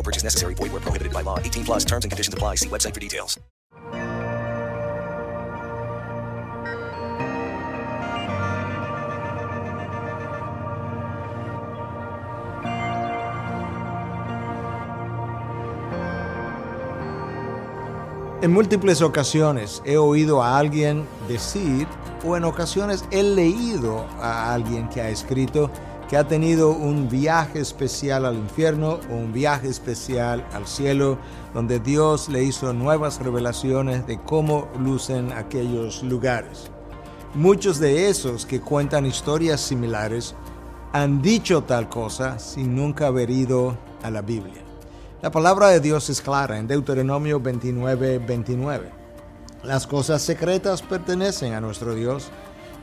No purchase necessary. Void where prohibited by law. 18 plus terms and conditions apply. See website for details. En múltiples ocasiones he oído a alguien decir, o en ocasiones he leído a alguien que ha escrito que ha tenido un viaje especial al infierno o un viaje especial al cielo, donde Dios le hizo nuevas revelaciones de cómo lucen aquellos lugares. Muchos de esos que cuentan historias similares han dicho tal cosa sin nunca haber ido a la Biblia. La palabra de Dios es clara en Deuteronomio 29, 29. Las cosas secretas pertenecen a nuestro Dios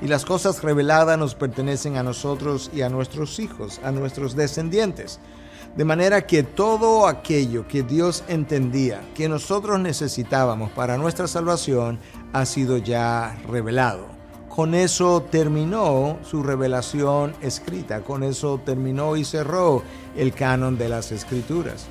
y las cosas reveladas nos pertenecen a nosotros y a nuestros hijos, a nuestros descendientes. De manera que todo aquello que Dios entendía que nosotros necesitábamos para nuestra salvación ha sido ya revelado. Con eso terminó su revelación escrita, con eso terminó y cerró el canon de las escrituras.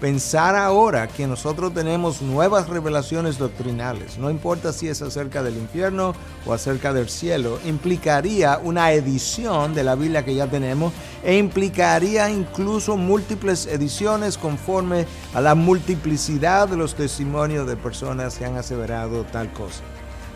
Pensar ahora que nosotros tenemos nuevas revelaciones doctrinales, no importa si es acerca del infierno o acerca del cielo, implicaría una edición de la Biblia que ya tenemos e implicaría incluso múltiples ediciones conforme a la multiplicidad de los testimonios de personas que han aseverado tal cosa.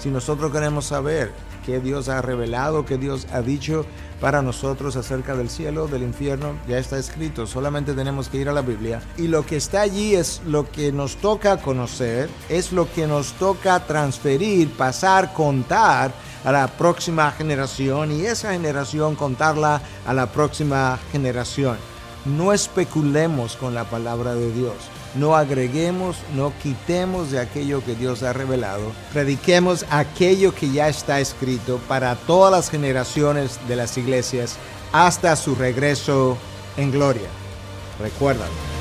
Si nosotros queremos saber qué Dios ha revelado, qué Dios ha dicho para nosotros acerca del cielo, del infierno, ya está escrito, solamente tenemos que ir a la Biblia. Y lo que está allí es lo que nos toca conocer, es lo que nos toca transferir, pasar, contar a la próxima generación y esa generación contarla a la próxima generación. No especulemos con la palabra de Dios no agreguemos, no quitemos de aquello que Dios ha revelado. Prediquemos aquello que ya está escrito para todas las generaciones de las iglesias hasta su regreso en gloria. Recuérdalo.